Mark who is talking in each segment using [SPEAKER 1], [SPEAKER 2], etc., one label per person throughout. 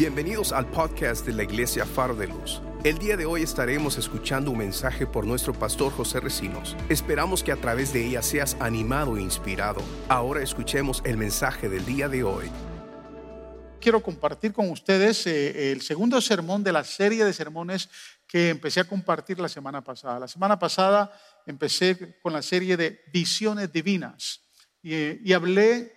[SPEAKER 1] Bienvenidos al podcast de la Iglesia Faro de Luz. El día de hoy estaremos escuchando un mensaje por nuestro pastor José Recinos. Esperamos que a través de ella seas animado e inspirado. Ahora escuchemos el mensaje del día de hoy.
[SPEAKER 2] Quiero compartir con ustedes eh, el segundo sermón de la serie de sermones que empecé a compartir la semana pasada. La semana pasada empecé con la serie de visiones divinas y, y hablé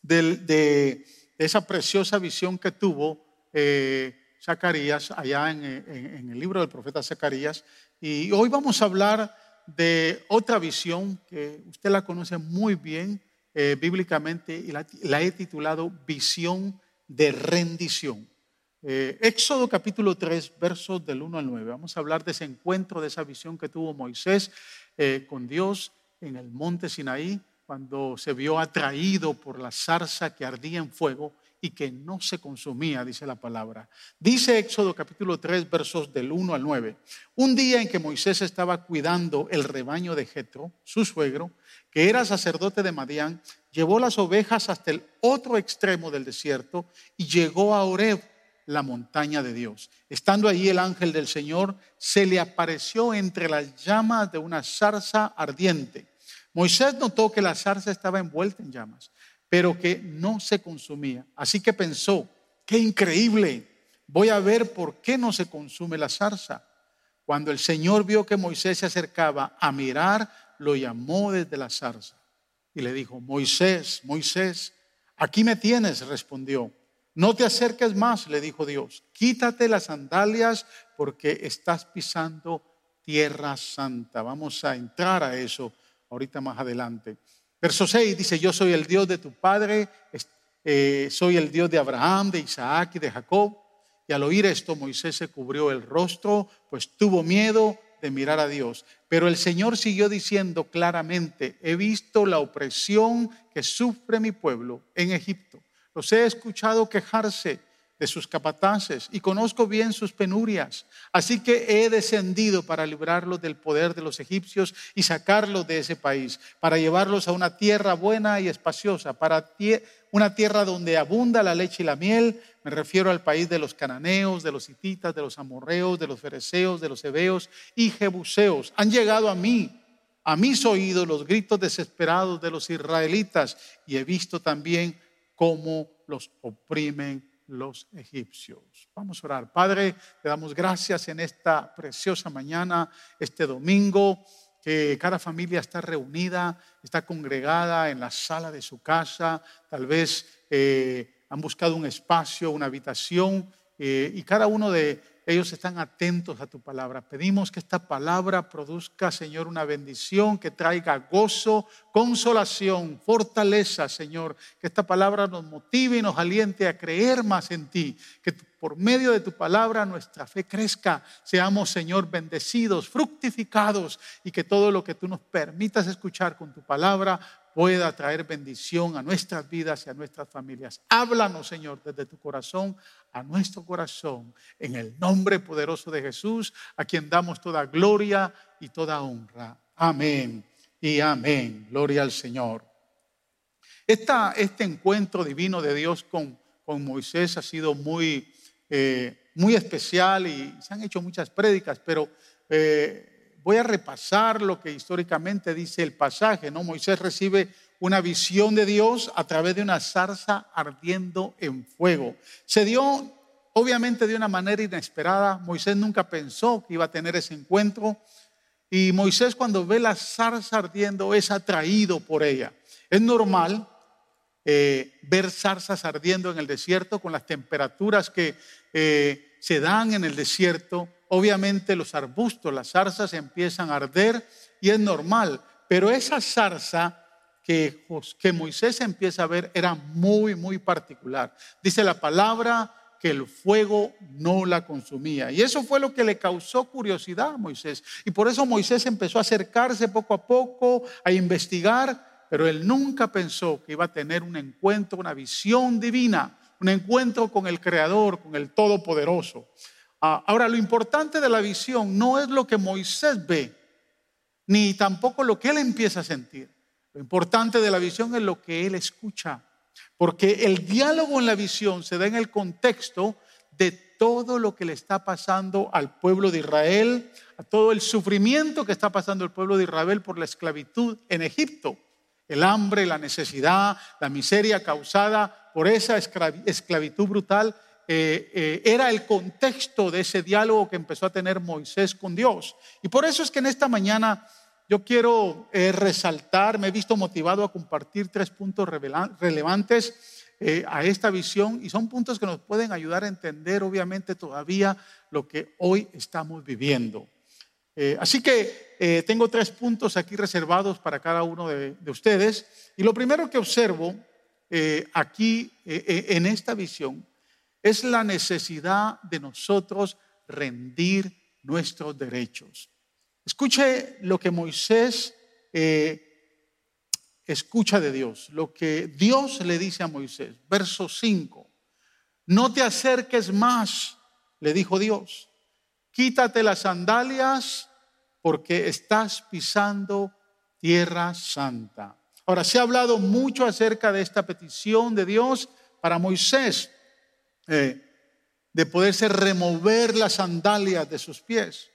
[SPEAKER 2] del, de de esa preciosa visión que tuvo eh, Zacarías allá en, el libro del profeta Zacarías. Y hoy vamos a hablar de otra visión que usted la conoce muy bien eh, bíblicamente y la, he titulado Visión de rendición. Eh, Éxodo capítulo 3, versos del 1 al 9. Vamos a hablar de ese encuentro, de esa visión que tuvo Moisés con Dios en el monte Sinaí cuando se vio atraído por la zarza que ardía en fuego y que no se consumía, dice la palabra. Dice Éxodo capítulo 3, versos del 1 al 9. Un día en que Moisés estaba cuidando el rebaño de Jetro, su suegro, que era sacerdote de Madián, llevó las ovejas hasta el otro extremo del desierto y llegó a Oreb, la montaña de Dios. Estando allí el ángel del Señor, se le apareció entre las llamas de una zarza ardiente. Moisés notó que la zarza estaba envuelta en llamas, pero que no se consumía. Así que pensó, qué increíble, voy a ver por qué no se consume la zarza. Cuando el Señor vio que Moisés se acercaba a mirar, lo llamó desde la zarza y le dijo, Moisés, Moisés, aquí me tienes, respondió. No te acerques más, le dijo Dios. Quítate las sandalias porque estás pisando tierra santa. Vamos a entrar a eso ahorita más adelante. Verso 6 dice, yo soy el Dios de tu padre, eh, soy el Dios de Abraham, de Isaac y de Jacob. Y al oír esto, Moisés se cubrió el rostro, pues tuvo miedo de mirar a Dios. Pero el Señor siguió diciendo claramente, he visto la opresión que sufre mi pueblo en Egipto. Los he escuchado quejarse de sus capataces y conozco bien sus penurias. Así que he descendido para librarlos del poder de los egipcios y sacarlos de ese país, para llevarlos a una tierra buena y espaciosa, para una tierra donde abunda la leche y la miel. Me refiero al país de los cananeos, de los hititas, de los amorreos, de los fereceos, de los hebeos y jebuseos. Han llegado a mí. A mis oídos los gritos desesperados de los israelitas y he visto también cómo los oprimen los egipcios. Vamos a orar. Padre, te damos gracias en esta preciosa mañana, este domingo, que cada familia está reunida, está congregada en la sala de su casa, tal vez eh, han buscado un espacio, una habitación, eh, y cada uno de ellos están atentos a tu palabra. Pedimos que esta palabra produzca, Señor, una bendición, que traiga gozo, consolación, fortaleza, Señor. Que esta palabra nos motive y nos aliente a creer más en ti. Que por medio de tu palabra nuestra fe crezca. Seamos, Señor, bendecidos, fructificados y que todo lo que tú nos permitas escuchar con tu palabra pueda traer bendición a nuestras vidas y a nuestras familias. Háblanos, Señor, desde tu corazón a nuestro corazón, en el nombre poderoso de Jesús, a quien damos toda gloria y toda honra. Amén y amén. Gloria al Señor. este encuentro divino de Dios con, con Moisés ha sido muy, eh, muy especial y se han hecho muchas prédicas, pero... Eh, voy a repasar lo que históricamente dice el pasaje, ¿no? Moisés recibe una visión de Dios a través de una zarza ardiendo en fuego. Se dio, obviamente, de una manera inesperada. Moisés nunca pensó que iba a tener ese encuentro. Y Moisés cuando ve la zarza ardiendo es atraído por ella. Es normal eh, ver zarzas ardiendo en el desierto con las temperaturas que eh, se dan en el desierto obviamente los arbustos, las zarzas empiezan a arder y es normal, pero esa zarza que, que Moisés empieza a ver era muy, muy particular. Dice la palabra que el fuego no la consumía. Y eso fue lo que le causó curiosidad a Moisés. Y por eso Moisés empezó a acercarse poco a poco, a investigar, pero él nunca pensó que iba a tener un encuentro, una visión divina, un encuentro con el Creador, con el Todopoderoso. Ah, ahora, lo importante de la visión no es lo que Moisés ve, ni tampoco lo que él empieza a sentir. Lo importante de la visión es lo que él escucha. porque el diálogo en la visión se da en el contexto de todo lo que le está pasando al pueblo de Israel, a todo el sufrimiento que está pasando el pueblo de Israel por la esclavitud en Egipto. El hambre, la necesidad, la miseria causada por esa esclavitud brutal eh, eh, era el contexto de ese diálogo que empezó a tener Moisés con Dios. Y por eso es que en esta mañana yo quiero eh, resaltar, me he visto motivado a compartir tres puntos relevantes a esta visión y son puntos que nos pueden ayudar a entender obviamente todavía lo que hoy estamos viviendo. así que tengo tres puntos aquí reservados para cada uno de ustedes y lo primero que observo aquí en esta visión es la necesidad de nosotros rendir nuestros derechos. Escuche lo que Moisés eh, escucha de Dios, lo que Dios le dice a Moisés. Verso 5. No te acerques más, le dijo Dios. Quítate las sandalias porque estás pisando tierra santa. Ahora, se ha hablado mucho acerca de esta petición de Dios para Moisés. Eh, de poderse remover las sandalias de sus pies.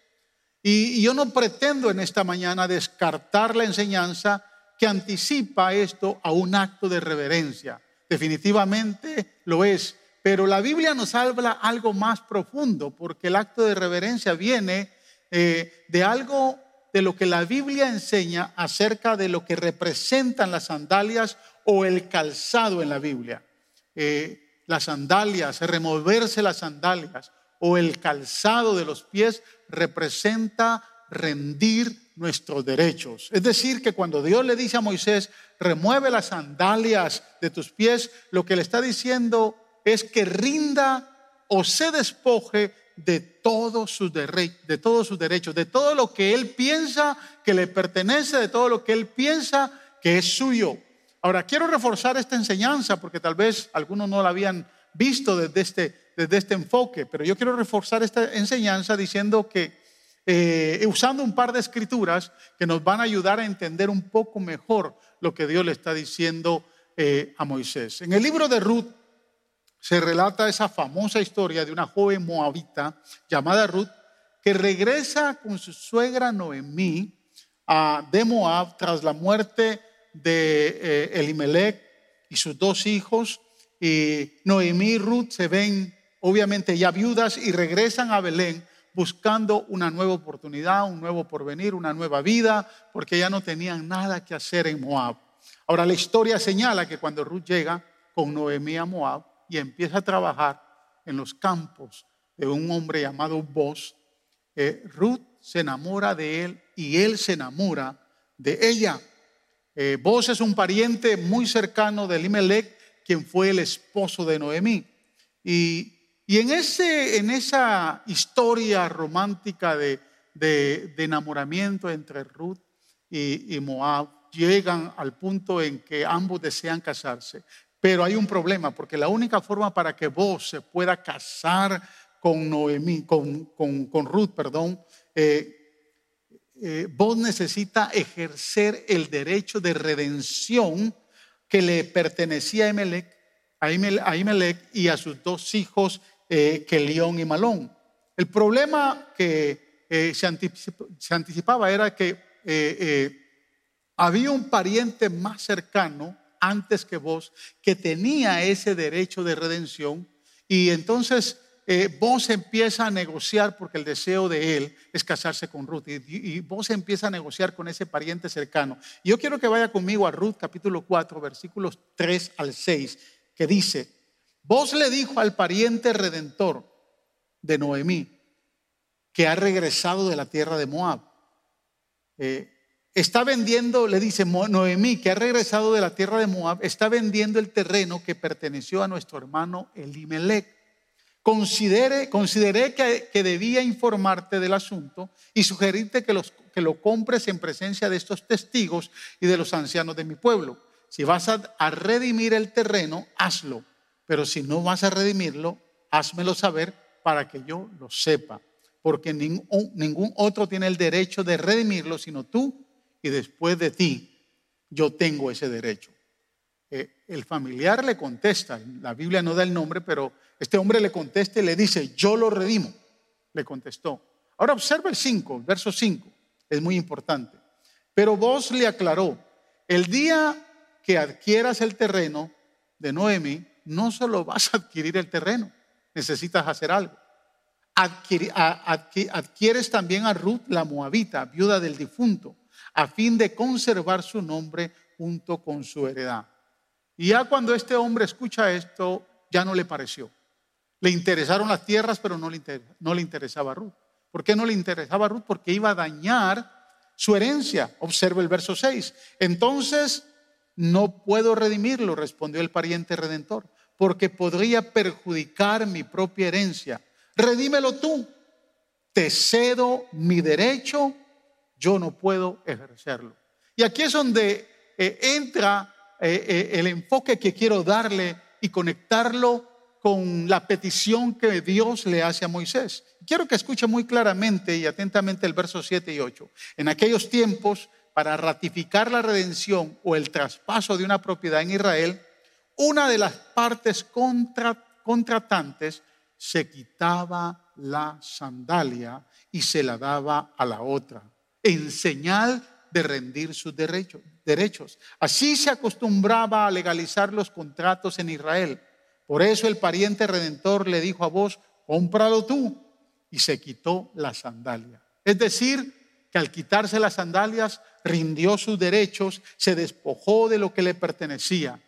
[SPEAKER 2] Y, yo no pretendo en esta mañana descartar la enseñanza que anticipa esto a un acto de reverencia. Definitivamente lo es. Pero la Biblia nos habla algo más profundo, porque el acto de reverencia viene eh, de algo de lo que la Biblia enseña acerca de lo que representan las sandalias o el calzado en la Biblia. Eh, las sandalias, removerse las sandalias o el calzado de los pies representa rendir nuestros derechos. Es decir, que cuando Dios le dice a Moisés, remueve las sandalias de tus pies, lo que le está diciendo es que rinda o se despoje de todos sus, de todos sus derechos, de todo lo que él piensa que le pertenece, de todo lo que él piensa que es suyo. Ahora, quiero reforzar esta enseñanza porque tal vez algunos no la habían visto desde este, desde este enfoque, pero yo quiero reforzar esta enseñanza diciendo que, eh, usando un par de escrituras que nos van a ayudar a entender un poco mejor lo que Dios le está diciendo eh, a Moisés. En el libro de Ruth se relata esa famosa historia de una joven moabita llamada Ruth que regresa con su suegra Noemí a, de Moab tras la muerte de eh, Elimelech y sus dos hijos, y Noemí y Ruth se ven obviamente ya viudas y regresan a Belén buscando una nueva oportunidad, un nuevo porvenir, una nueva vida, porque ya no tenían nada que hacer en Moab. Ahora la historia señala que cuando Ruth llega con Noemí a Moab y empieza a trabajar en los campos de un hombre llamado Boz, eh, Ruth se enamora de él y él se enamora de ella. Eh, es un pariente muy cercano de Elimelech, quien fue el esposo de Noemí. Y, en, ese, en esa historia romántica de, enamoramiento entre Ruth y, Moab, llegan al punto en que ambos desean casarse. Pero hay un problema, porque la única forma para que vos se pueda casar con Noemí, con, con, Ruth, perdón, eh, eh, vos necesita ejercer el derecho de redención que le pertenecía a Emelec, a Imelec y a sus dos hijos, eh, Kelión y Malón. El problema que eh, se, anticipaba era que eh, había un pariente más cercano antes que vos que tenía ese derecho de redención y entonces eh, vos empieza a negociar porque el deseo de él es casarse con Ruth y, vos empieza a negociar con ese pariente cercano. Y yo quiero que vaya conmigo a Ruth capítulo 4 versículos 3 al 6 que dice, vos le dijo al pariente redentor de Noemí que ha regresado de la tierra de Moab. Eh, está vendiendo, le dice Noemí, que ha regresado de la tierra de Moab, está vendiendo el terreno que perteneció a nuestro hermano Elimelech Consideré que, debía informarte del asunto y sugerirte que, los, que lo compres en presencia de estos testigos y de los ancianos de mi pueblo. Si vas a, redimir el terreno, hazlo. Pero si no vas a redimirlo, házmelo saber para que yo lo sepa. Porque ningún, ningún otro tiene el derecho de redimirlo, sino tú y después de ti yo tengo ese derecho. Eh, el familiar le contesta, la Biblia no da el nombre, pero este hombre le contesta y le dice, yo lo redimo, le contestó. Ahora observa el 5, verso 5, es muy importante. Pero vos le aclaró, el día que adquieras el terreno de Noemi, no solo vas a adquirir el terreno, necesitas hacer algo. adquieres también a Ruth la moabita, viuda del difunto, a fin de conservar su nombre junto con su heredad. Y ya cuando este hombre escucha esto, ya no le pareció. Le interesaron las tierras, pero no le, no le interesaba a Ruth. ¿Por qué no le interesaba a Ruth? Porque iba a dañar su herencia. Observa el verso 6. Entonces, no puedo redimirlo, respondió el pariente redentor, porque podría perjudicar mi propia herencia. Redímelo tú. Te cedo mi derecho, yo no puedo ejercerlo. Y aquí es donde eh, entra eh, eh, el enfoque que quiero darle y conectarlo con la petición que Dios le hace a Moisés. Quiero que escuche muy claramente y atentamente el verso 7 y 8. En aquellos tiempos, para ratificar la redención o el traspaso de una propiedad en Israel, una de las partes contratantes se quitaba la sandalia y se la daba a la otra, en señal de rendir sus derechos. Derechos. Así se acostumbraba a legalizar los contratos en Israel. Por eso el pariente redentor le dijo a vos, cómpralo tú. Y se quitó la sandalia. Es decir, que al quitarse las sandalias, rindió sus derechos, se despojó de lo que le pertenecía.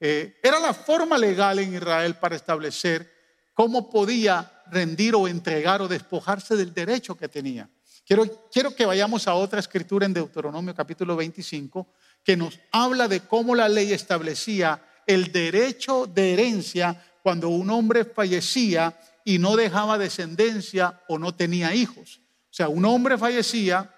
[SPEAKER 2] Eh, era la forma legal en Israel para establecer cómo podía rendir o entregar o despojarse del derecho que tenía. Quiero, quiero que vayamos a otra escritura en Deuteronomio capítulo 25 que nos habla de cómo la ley establecía el derecho de herencia cuando un hombre fallecía y no dejaba descendencia o no tenía hijos. O sea, un hombre fallecía,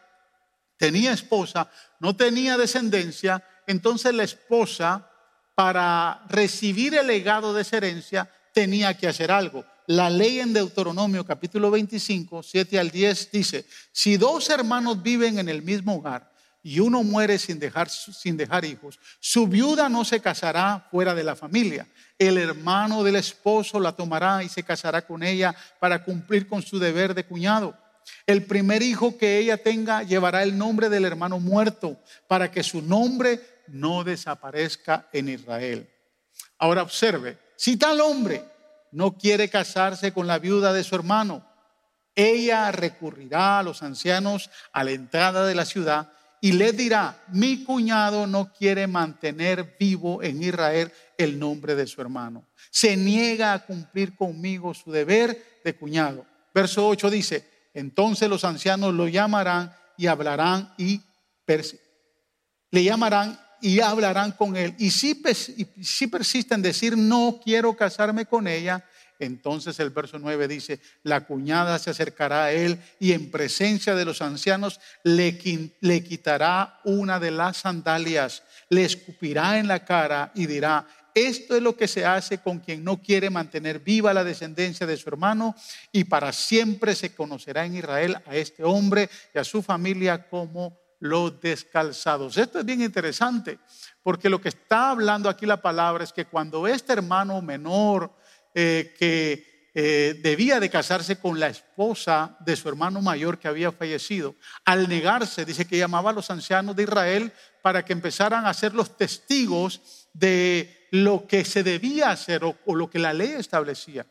[SPEAKER 2] tenía esposa, no tenía descendencia, entonces la esposa, para recibir el legado de esa herencia, tenía que hacer algo. La ley en Deuteronomio capítulo 25, 7 al 10 dice, si dos hermanos viven en el mismo hogar y uno muere sin dejar, sin dejar hijos, su viuda no se casará fuera de la familia. El hermano del esposo la tomará y se casará con ella para cumplir con su deber de cuñado. El primer hijo que ella tenga llevará el nombre del hermano muerto para que su nombre no desaparezca en Israel. Ahora observe, si tal hombre no quiere casarse con la viuda de su hermano, ella recurrirá a los ancianos a la entrada de la ciudad y le dirá, mi cuñado no quiere mantener vivo en Israel el nombre de su hermano. Se niega a cumplir conmigo su deber de cuñado. Verso 8 dice, entonces los ancianos lo llamarán y hablarán y le llamarán y hablarán con él. Y si, si persiste en decir, no quiero casarme con ella, entonces el verso 9 dice, la cuñada se acercará a él y en presencia de los ancianos le, le quitará una de las sandalias, le escupirá en la cara y dirá, esto es lo que se hace con quien no quiere mantener viva la descendencia de su hermano y para siempre se conocerá en Israel a este hombre y a su familia como los descalzados. Esto es bien interesante porque lo que está hablando aquí la palabra es que cuando este hermano menor eh, que eh, debía de casarse con la esposa de su hermano mayor que había fallecido. Al negarse, dice que llamaba a los ancianos de Israel para que empezaran a ser los testigos de lo que se debía hacer o, lo que la ley establecía.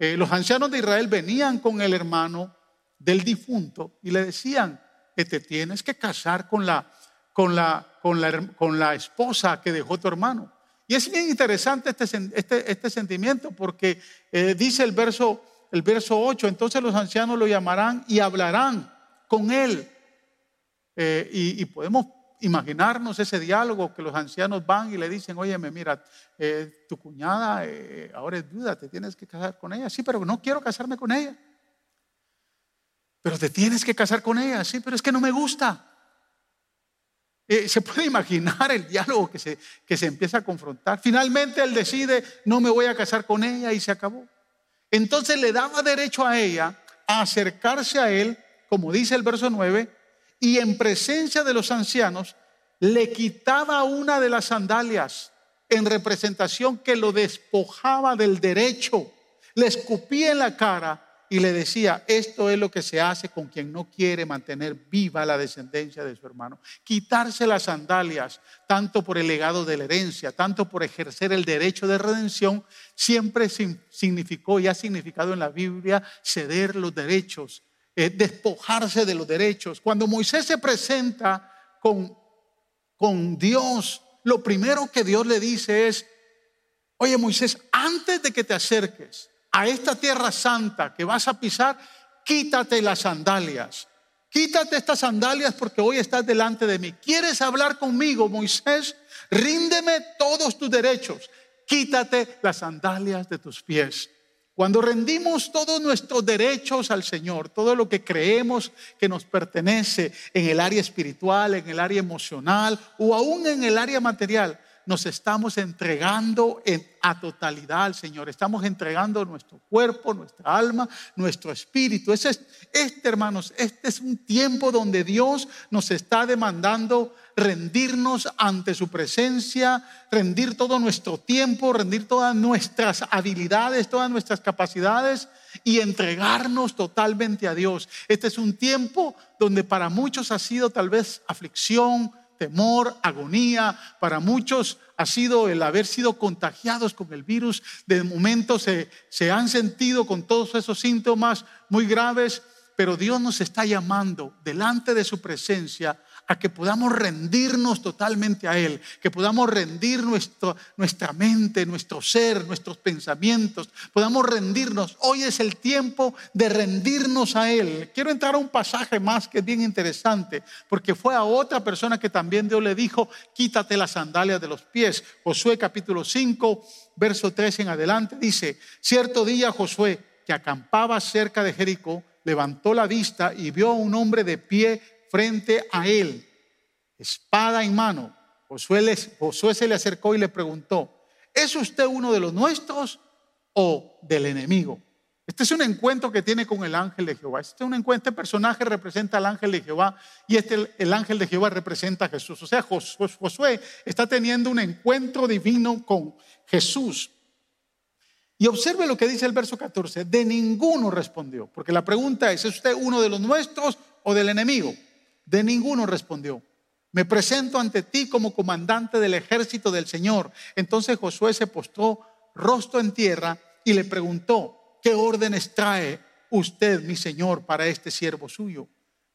[SPEAKER 2] Eh, los ancianos de Israel venían con el hermano del difunto y le decían que te tienes que casar con la, con la, con la, con la esposa que dejó tu hermano. Y es bien interesante este, este, este sentimiento porque eh, dice el verso, el verso 8, entonces los ancianos lo llamarán y hablarán con él. Eh, y, podemos imaginarnos ese diálogo que los ancianos van y le dicen, óyeme, mira, eh, tu cuñada ahora es viuda, te tienes que casar con ella. Sí, pero no quiero casarme con ella. Pero te tienes que casar con ella, sí, pero es que no me gusta. Eh, se puede imaginar el diálogo que se, que se empieza a confrontar. Finalmente él decide, no me voy a casar con ella y se acabó. Entonces le daba derecho a ella a acercarse a él, como dice el verso 9, y en presencia de los ancianos le quitaba una de las sandalias, en representación que lo despojaba del derecho, le escupía en la cara y le decía, esto es lo que se hace con quien no quiere mantener viva la descendencia de su hermano. Quitarse las sandalias, tanto por el legado de la herencia, tanto por ejercer el derecho de redención, siempre significó y ha significado en la Biblia ceder los derechos, eh, despojarse de los derechos. Cuando Moisés se presenta con, con Dios, lo primero que Dios le dice es, oye Moisés, antes de que te acerques, a esta tierra santa que vas a pisar, quítate las sandalias. Quítate estas sandalias porque hoy estás delante de mí. ¿Quieres hablar conmigo, Moisés? Ríndeme todos tus derechos. Quítate las sandalias de tus pies. Cuando rendimos todos nuestros derechos al Señor, todo lo que creemos que nos pertenece en el área espiritual, en el área emocional o aún en el área material, nos estamos entregando a totalidad al Señor. Estamos entregando nuestro cuerpo, nuestra alma, nuestro espíritu. Este, este, hermanos, este es un tiempo donde Dios nos está demandando rendirnos ante su presencia, rendir todo nuestro tiempo, rendir todas nuestras habilidades, todas nuestras capacidades y entregarnos totalmente a Dios. Este es un tiempo donde para muchos ha sido tal vez aflicción, temor, agonía. Para muchos ha sido el haber sido contagiados con el virus. De momento se, se han sentido con todos esos síntomas muy graves, pero Dios nos está llamando delante de su presencia a que podamos rendirnos totalmente a Él, que podamos rendir nuestra mente, nuestro ser, nuestros pensamientos, podamos rendirnos. Hoy es el tiempo de rendirnos a Él. Quiero entrar a un pasaje más que es bien interesante, porque fue a otra persona que también Dios le dijo, quítate las sandalias de los pies. Josué capítulo 5, verso 3 en adelante, dice, cierto día Josué, que acampaba cerca de Jericó, levantó la vista y vio a un hombre de pie frente a él, espada en mano. Josué, se le acercó y le preguntó, ¿es usted uno de los nuestros o del enemigo? Este es un encuentro que tiene con el ángel de Jehová. Este es un encuentro, este personaje representa al ángel de Jehová y este, el ángel de Jehová representa a Jesús. O sea, Josué está teniendo un encuentro divino con Jesús. Y observe lo que dice el verso 14. De ninguno respondió, porque la pregunta es, ¿es usted uno de los nuestros o del enemigo? De ninguno respondió. Me presento ante ti como comandante del ejército del Señor. Entonces Josué se postró rostro en tierra y le preguntó, ¿qué órdenes trae usted, mi Señor, para este siervo suyo?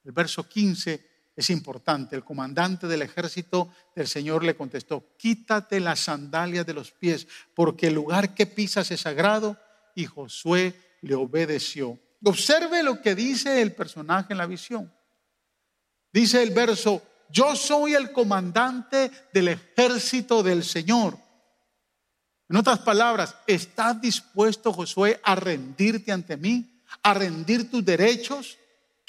[SPEAKER 2] El verso 15 es importante. El comandante del ejército del Señor le contestó, quítate las sandalias de los pies, porque el lugar que pisas es sagrado. Y Josué le obedeció. Observe lo que dice el personaje en la visión. Dice el verso, yo soy el comandante del ejército del Señor. En otras palabras, ¿estás dispuesto, Josué, a rendirte ante mí? ¿A rendir tus derechos?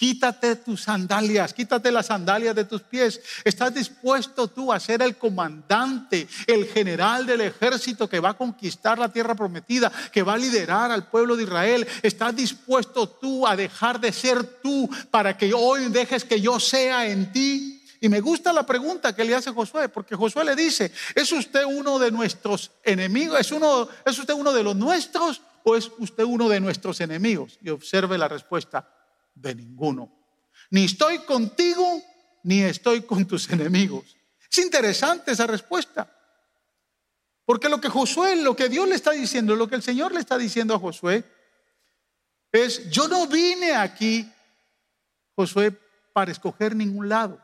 [SPEAKER 2] Quítate tus sandalias, quítate las sandalias de tus pies. ¿Estás dispuesto tú a ser el comandante, el general del ejército que va a conquistar la tierra prometida, que va a liderar al pueblo de Israel? ¿Estás dispuesto tú a dejar de ser tú para que hoy dejes que yo sea en ti? Y me gusta la pregunta que le hace Josué, porque Josué le dice, ¿es usted uno de nuestros enemigos? ¿Es, uno, ¿Es usted uno de los nuestros o es usted uno de nuestros enemigos? Y observe la respuesta de ninguno. Ni estoy contigo, ni estoy con tus enemigos. Es interesante esa respuesta. Porque lo que Josué, lo que Dios le está diciendo, lo que el Señor le está diciendo a Josué, es, yo no vine aquí, Josué, para escoger ningún lado,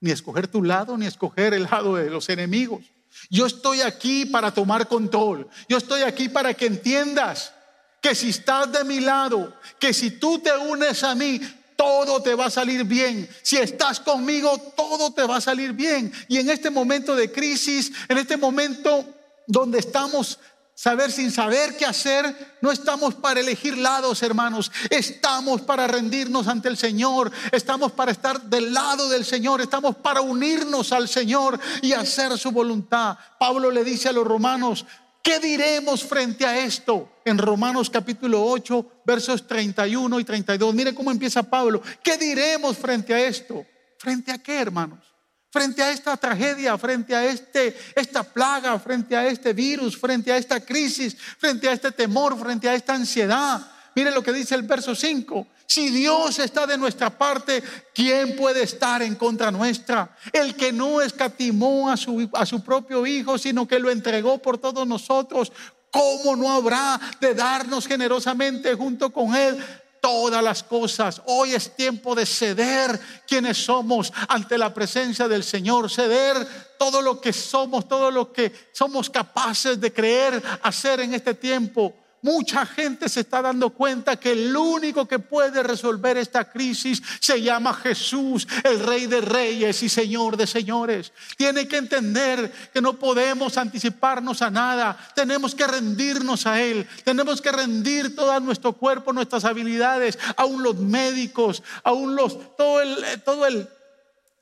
[SPEAKER 2] ni escoger tu lado, ni escoger el lado de los enemigos. Yo estoy aquí para tomar control. Yo estoy aquí para que entiendas que si estás de mi lado, que si tú te unes a mí, todo te va a salir bien. Si estás conmigo, todo te va a salir bien. Y en este momento de crisis, en este momento donde estamos saber sin saber qué hacer, no estamos para elegir lados, hermanos. Estamos para rendirnos ante el Señor. Estamos para estar del lado del Señor. Estamos para unirnos al Señor y hacer su voluntad. Pablo le dice a los romanos, ¿Qué diremos frente a esto? En Romanos capítulo 8, versos 31 y 32. Mire cómo empieza Pablo. ¿Qué diremos frente a esto? ¿Frente a qué, hermanos? frente a esta tragedia, frente a este, esta plaga, frente a este virus, frente a esta crisis, frente a este temor, frente a esta ansiedad. Mire lo que dice el verso 5. Si Dios está de nuestra parte, ¿quién puede estar en contra nuestra? El que no escatimó a su, a su propio Hijo, sino que lo entregó por todos nosotros, ¿cómo no habrá de darnos generosamente junto con Él todas las cosas. Hoy es tiempo de ceder quienes somos ante la presencia del Señor, ceder todo lo que somos, todo lo que somos capaces de creer, hacer en este tiempo Mucha gente se está dando cuenta que el único que puede resolver esta crisis se llama Jesús, el Rey de Reyes y Señor de Señores. Tiene que entender que no podemos anticiparnos a nada. Tenemos que rendirnos a Él. Tenemos que rendir todo nuestro cuerpo, nuestras habilidades, aún los médicos, aún los, todo el, todo el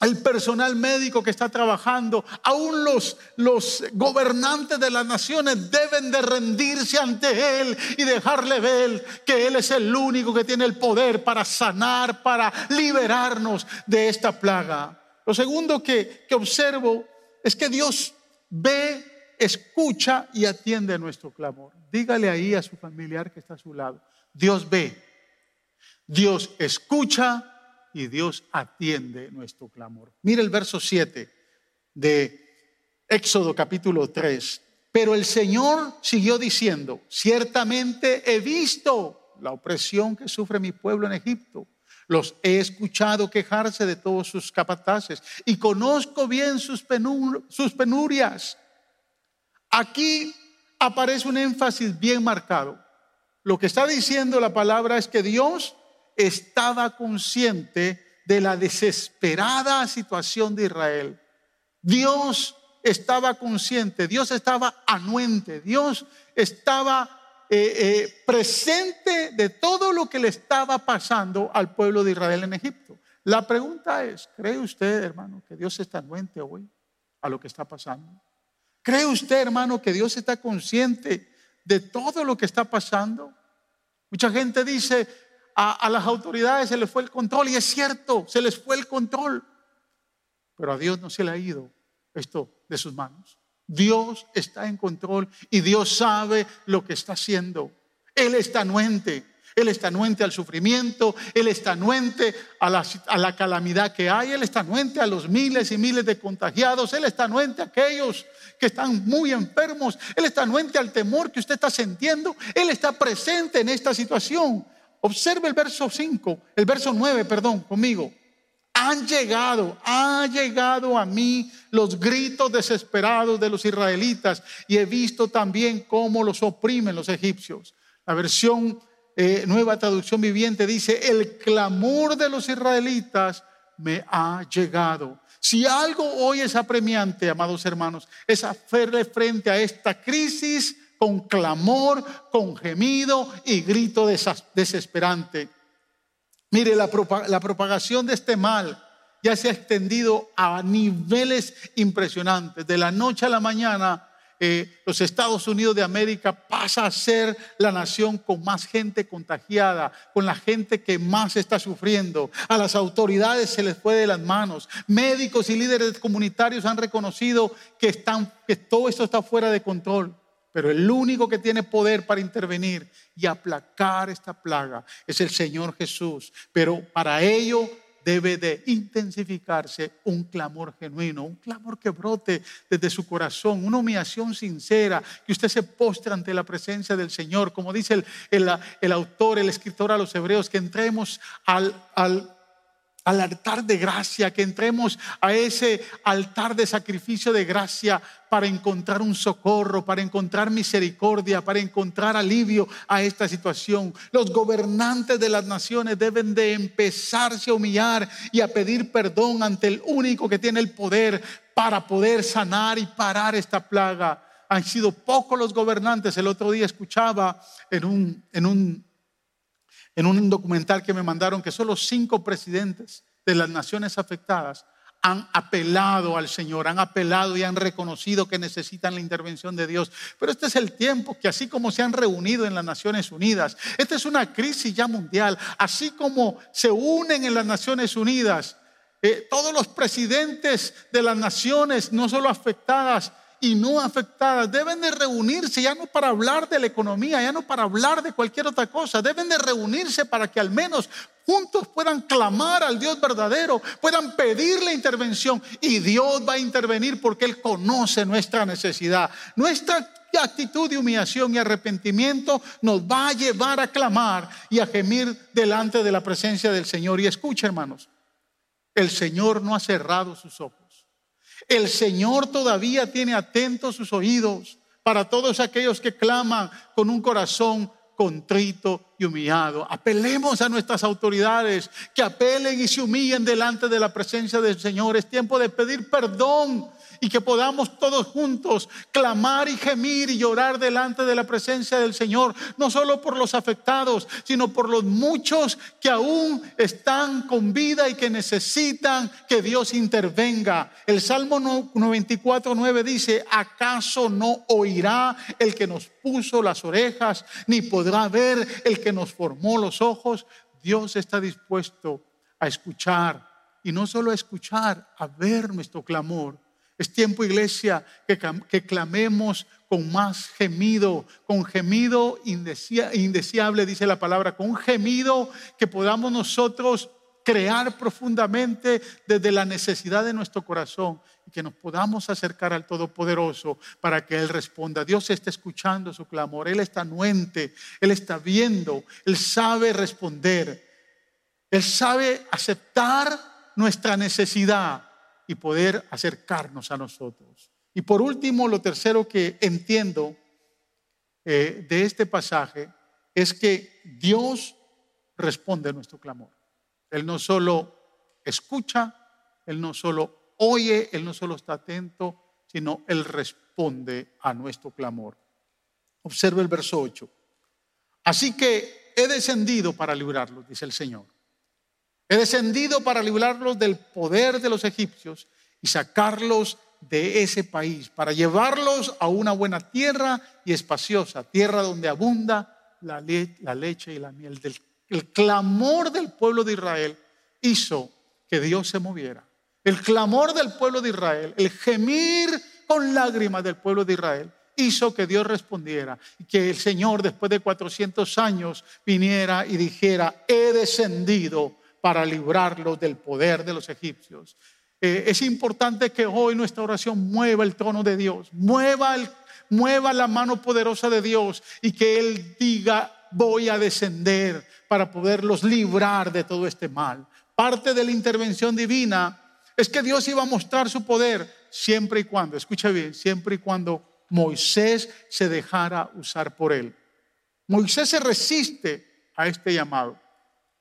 [SPEAKER 2] el personal médico que está trabajando, aún los, los gobernantes de las naciones deben de rendirse ante Él y dejarle ver que Él es el único que tiene el poder para sanar, para liberarnos de esta plaga. Lo segundo que, que observo es que Dios ve, escucha y atiende nuestro clamor. Dígale ahí a su familiar que está a su lado, Dios ve, Dios escucha y Dios atiende nuestro clamor. Mire el verso 7 de Éxodo capítulo 3. Pero el Señor siguió diciendo, ciertamente he visto la opresión que sufre mi pueblo en Egipto. Los he escuchado quejarse de todos sus capataces y conozco bien sus, sus penurias. Aquí aparece un énfasis bien marcado. Lo que está diciendo la palabra es que Dios estaba consciente de la desesperada situación de Israel. Dios estaba consciente, Dios estaba anuente, Dios estaba eh, eh, presente de todo lo que le estaba pasando al pueblo de Israel en Egipto. La pregunta es, ¿cree usted, hermano, que Dios está anuente hoy a lo que está pasando? ¿Cree usted, hermano, que Dios está consciente de todo lo que está pasando? Mucha gente dice, a, las autoridades se les fue el control y es cierto, se les fue el control. Pero a Dios no se le ha ido esto de sus manos. Dios está en control y Dios sabe lo que está haciendo. Él está anuente. Él está anuente al sufrimiento, Él está anuente a la, a la, calamidad que hay, Él está anuente a los miles y miles de contagiados, Él está anuente a aquellos que están muy enfermos, Él está anuente al temor que usted está sintiendo, Él está presente en esta situación. Observe el verso 5, el verso 9, perdón, conmigo. Han llegado, ha llegado a mí los gritos desesperados de los israelitas y he visto también cómo los oprimen los egipcios. La versión eh, nueva traducción viviente dice, el clamor de los israelitas me ha llegado. Si algo hoy es apremiante, amados hermanos, es hacerle frente a esta crisis con clamor, con gemido y grito desesperante. Mire, la, propagación de este mal ya se ha extendido a niveles impresionantes. De la noche a la mañana, eh, los Estados Unidos de América pasa a ser la nación con más gente contagiada, con la gente que más está sufriendo. A las autoridades se les fue de las manos. Médicos y líderes comunitarios han reconocido que, que todo esto está fuera de control. Pero el único que tiene poder para intervenir y aplacar esta plaga es el Señor Jesús. Pero para ello debe de intensificarse un clamor genuino, un clamor que brote desde su corazón, una humillación sincera, que usted se postre ante la presencia del Señor, como dice el, autor, el escritor a los hebreos, que entremos al, al al altar de gracia, que entremos a ese altar de sacrificio de gracia para encontrar un socorro, para encontrar misericordia, para encontrar alivio a esta situación. Los gobernantes de las naciones deben de empezarse a humillar y a pedir perdón ante el único que tiene el poder para poder sanar y parar esta plaga. Han sido pocos los gobernantes. El otro día escuchaba en un, en un en un documental que me mandaron que solo cinco presidentes de las naciones afectadas han apelado al Señor, han apelado y han reconocido que necesitan la intervención de Dios. Pero este es el tiempo que así como se han reunido en las Naciones Unidas, esta es una crisis ya mundial, así como se unen en las Naciones Unidas Eh, todos los presidentes de las naciones, no solo afectadas, y no afectadas deben de reunirse ya no para hablar de la economía, ya no para hablar de cualquier otra cosa, deben de reunirse para que al menos juntos puedan clamar al Dios verdadero, puedan pedir la intervención y Dios va a intervenir porque Él conoce nuestra necesidad. Nuestra actitud de humillación y arrepentimiento nos va a llevar a clamar y a gemir delante de la presencia del Señor. Y escucha, hermanos, el Señor no ha cerrado sus ojos. El Señor todavía tiene atentos sus oídos para todos aquellos que claman con un corazón contrito y humillado. Apelemos a nuestras autoridades, que apelen y se humillen delante de la presencia del Señor. Es tiempo de pedir perdón y que podamos todos juntos clamar y gemir y llorar delante de la presencia del Señor, no solo por los afectados, sino por los muchos que aún están con vida y que necesitan que Dios intervenga. El Salmo 94, 9 dice, ¿acaso no oirá el que nos puso las orejas, ni podrá ver el que nos formó los ojos? Dios está dispuesto a escuchar y no solo a escuchar, a ver nuestro clamor es tiempo, iglesia, que, clamemos con más gemido, con gemido indeseable, dice la palabra, con gemido que podamos nosotros crear profundamente desde la necesidad de nuestro corazón y que nos podamos acercar al Todopoderoso para que Él responda. Dios está escuchando su clamor, Él está anuente, Él está viendo, Él sabe responder, Él sabe aceptar nuestra necesidad y poder acercarnos a nosotros. Y por último, lo tercero que entiendo eh, de este pasaje es que Dios responde a nuestro clamor. Él no solo escucha, Él no solo oye, Él no solo está atento, sino Él responde a nuestro clamor. Observe el verso 8. Así que he descendido para librarlos, dice el Señor. He descendido para librarlos del poder de los egipcios y sacarlos de ese país, para llevarlos a una buena tierra y espaciosa, tierra donde abunda la, leche y la miel. el clamor del pueblo de Israel hizo que Dios se moviera. El clamor del pueblo de Israel, el gemir con lágrimas del pueblo de Israel, hizo que Dios respondiera y que el Señor después de 400 años viniera y dijera, he descendido para librarlos del poder de los egipcios. Eh, es importante que hoy nuestra oración mueva el trono de Dios, mueva, mueva la mano poderosa de Dios y que Él diga, voy a descender para poderlos librar de todo este mal. Parte de la intervención divina es que Dios iba a mostrar su poder siempre y cuando, escucha bien, siempre y cuando Moisés se dejara usar por Él. Moisés se resiste a este llamado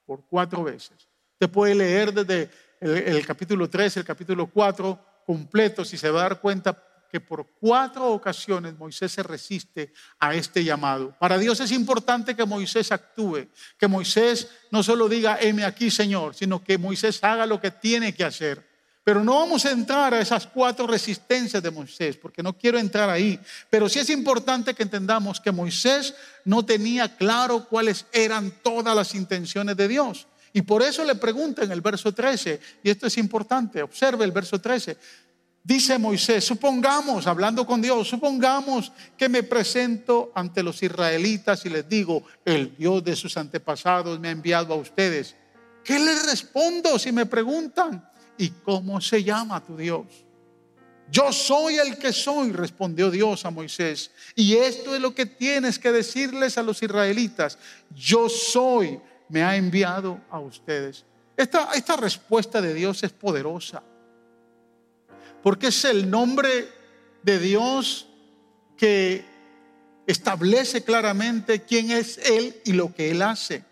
[SPEAKER 2] por cuatro veces. Usted puede leer desde el, capítulo 3, el capítulo 4 completo, si se va a dar cuenta que por cuatro ocasiones Moisés se resiste a este llamado. Para Dios es importante que Moisés actúe, que Moisés no solo diga, heme aquí, Señor, sino que Moisés haga lo que tiene que hacer. Pero no vamos a entrar a esas cuatro resistencias de Moisés, porque no quiero entrar ahí. Pero sí es importante que entendamos que Moisés no tenía claro cuáles eran todas las intenciones de Dios. Y por eso le pregunta en el verso 13, y esto es importante, observe el verso 13. Dice Moisés, supongamos, hablando con Dios, supongamos que me presento ante los israelitas y les digo, el Dios de sus antepasados me ha enviado a ustedes. ¿Qué les respondo si me preguntan? ¿Y cómo se llama tu Dios? Yo soy el que soy, respondió Dios a Moisés. Y esto es lo que tienes que decirles a los israelitas. Yo soy me ha enviado a ustedes. Esta, esta respuesta de Dios es poderosa, porque es el nombre de Dios que establece claramente quién es Él y lo que Él hace.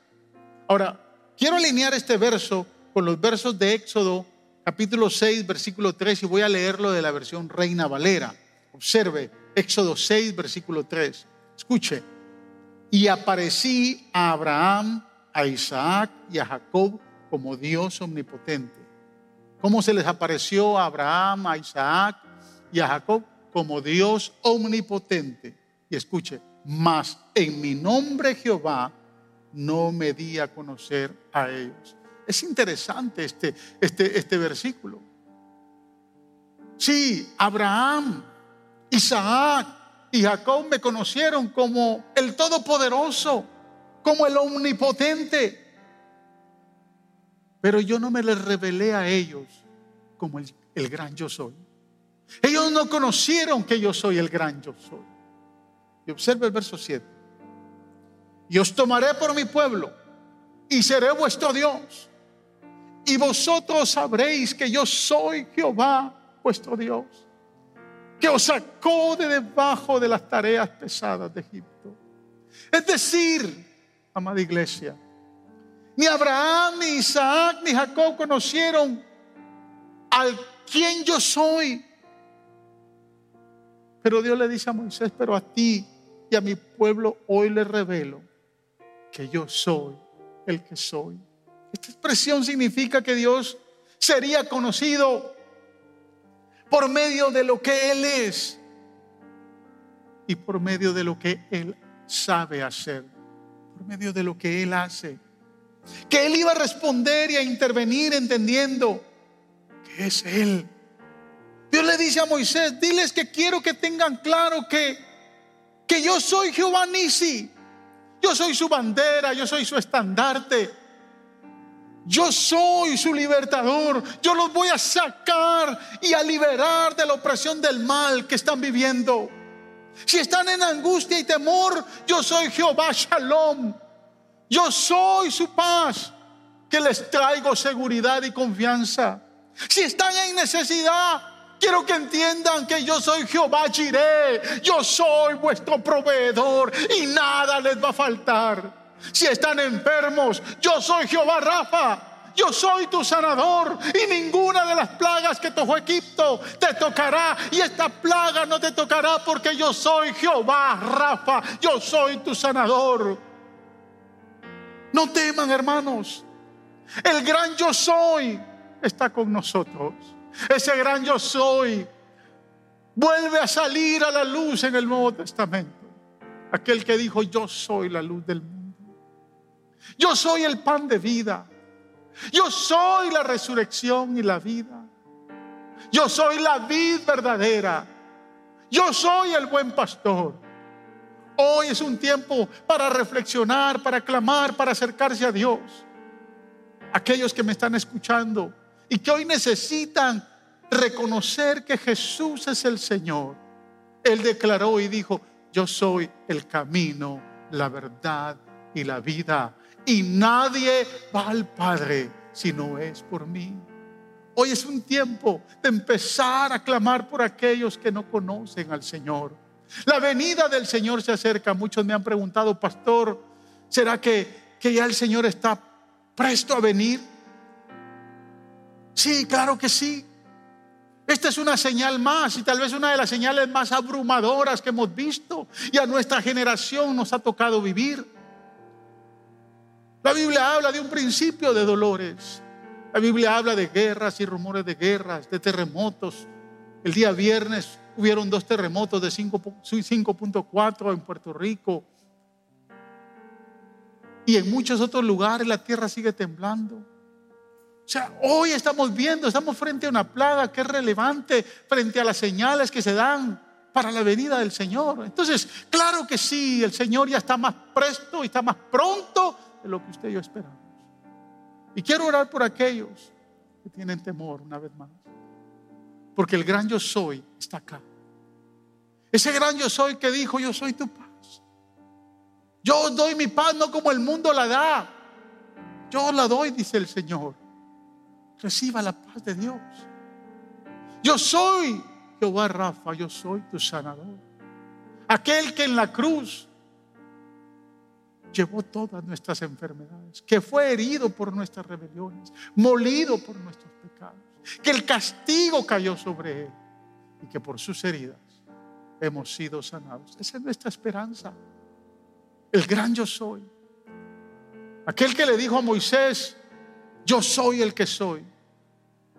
[SPEAKER 2] Ahora, quiero alinear este verso con los versos de Éxodo capítulo 6, versículo 3, y voy a leerlo de la versión Reina Valera. Observe, Éxodo 6, versículo 3. Escuche, y aparecí a Abraham a Isaac y a Jacob como Dios omnipotente. ¿Cómo se les apareció a Abraham, a Isaac y a Jacob? Como Dios omnipotente. Y escuche, mas en mi nombre Jehová no me di a conocer a ellos. Es interesante este, este, este versículo. Sí, Abraham, Isaac y Jacob me conocieron como el Todopoderoso, como el Omnipotente. Pero yo no me les revelé a ellos como el, el gran yo soy. Ellos no conocieron que yo soy el gran yo soy. Y observe el verso 7. Y os tomaré por mi pueblo y seré vuestro Dios. Y vosotros sabréis que yo soy Jehová vuestro Dios, que os sacó de debajo de las tareas pesadas de Egipto. Es decir, amada iglesia, ni Abraham, ni Isaac, ni Jacob conocieron al quien yo soy. Pero Dios le dice a Moisés, pero a ti y a mi pueblo hoy le revelo que yo soy el que soy. Esta expresión significa que Dios sería conocido por medio de lo que Él es y por medio de lo que Él sabe hacer, por medio de lo que Él hace. Que Él iba a responder y a intervenir entendiendo que es Él. Dios le dice a Moisés, diles que quiero que tengan claro que, que yo soy Jehová Nisi, yo soy su bandera, yo soy su estandarte. Yo soy su libertador. Yo los voy a sacar y a liberar de la opresión del mal que están viviendo. Si están en angustia y temor, yo soy Jehová Shalom. Yo soy su paz, que les traigo seguridad y confianza. Si están en necesidad, quiero que entiendan que yo soy Jehová Jireh. Yo soy vuestro proveedor y nada les va a faltar. Si están enfermos, yo soy Jehová Rafa. Yo soy tu sanador y ninguna de las plagas que tocó Egipto te tocará. Y esta plaga no te tocará porque yo soy Jehová Rafa. Yo soy tu sanador. No teman, hermanos. El gran yo soy está con nosotros. Ese gran yo soy vuelve a salir a la luz en el Nuevo Testamento. Aquel que dijo, yo soy la luz del mundo. Yo soy el pan de vida. Yo soy la resurrección y la vida. Yo soy la vid verdadera. Yo soy el buen pastor. Hoy es un tiempo para reflexionar, para clamar, para acercarse a Dios. Aquellos que me están escuchando y que hoy necesitan reconocer que Jesús es el Señor. Él declaró y dijo, yo soy el camino, la verdad y la vida y nadie va al Padre si no es por mí. Hoy es un tiempo de empezar a clamar por aquellos que no conocen al Señor. La venida del Señor se acerca. Muchos me han preguntado, pastor, ¿será que, que ya el Señor está presto a venir? Sí, claro que sí. Esta es una señal más y tal vez una de las señales más abrumadoras que hemos visto y a nuestra generación nos ha tocado vivir. La Biblia habla de un principio de dolores. La Biblia habla de guerras y rumores de guerras, de terremotos. El día viernes hubieron dos terremotos de 5.4 en Puerto Rico. Y en muchos otros lugares la tierra sigue temblando. O sea, hoy estamos viendo, estamos frente a una plaga que es relevante frente a las señales que se dan para la venida del Señor. Entonces, claro que sí, el Señor ya está más presto y está más pronto lo que usted y yo esperamos. Y quiero orar por aquellos que tienen temor una vez más. Porque el gran yo soy está acá. Ese gran yo soy que dijo, yo soy tu paz. Yo doy mi paz no como el mundo la da. Yo la doy, dice el Señor. Reciba la paz de Dios. Yo soy Jehová Rafa, yo soy tu sanador. Aquel que en la cruz llevó todas nuestras enfermedades, que fue herido por nuestras rebeliones, molido por nuestros pecados, que el castigo cayó sobre él y que por sus heridas hemos sido sanados. Esa es nuestra esperanza. El gran yo soy. Aquel que le dijo a Moisés, yo soy el que soy.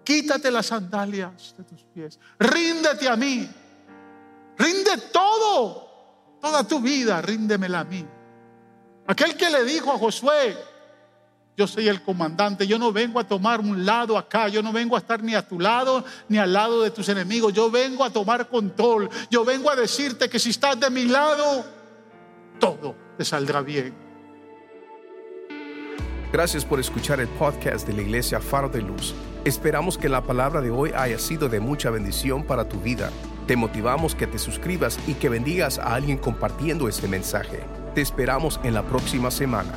[SPEAKER 2] Quítate las sandalias de tus pies. Ríndete a mí. Rinde todo. Toda tu vida, ríndemela a mí. Aquel que le dijo a Josué, yo soy el comandante, yo no vengo a tomar un lado acá, yo no vengo a estar ni a tu lado ni al lado de tus enemigos, yo vengo a tomar control, yo vengo a decirte que si estás de mi lado, todo te saldrá bien.
[SPEAKER 1] Gracias por escuchar el podcast de la Iglesia Faro de Luz. Esperamos que la palabra de hoy haya sido de mucha bendición para tu vida. Te motivamos que te suscribas y que bendigas a alguien compartiendo este mensaje. Te esperamos en la próxima semana.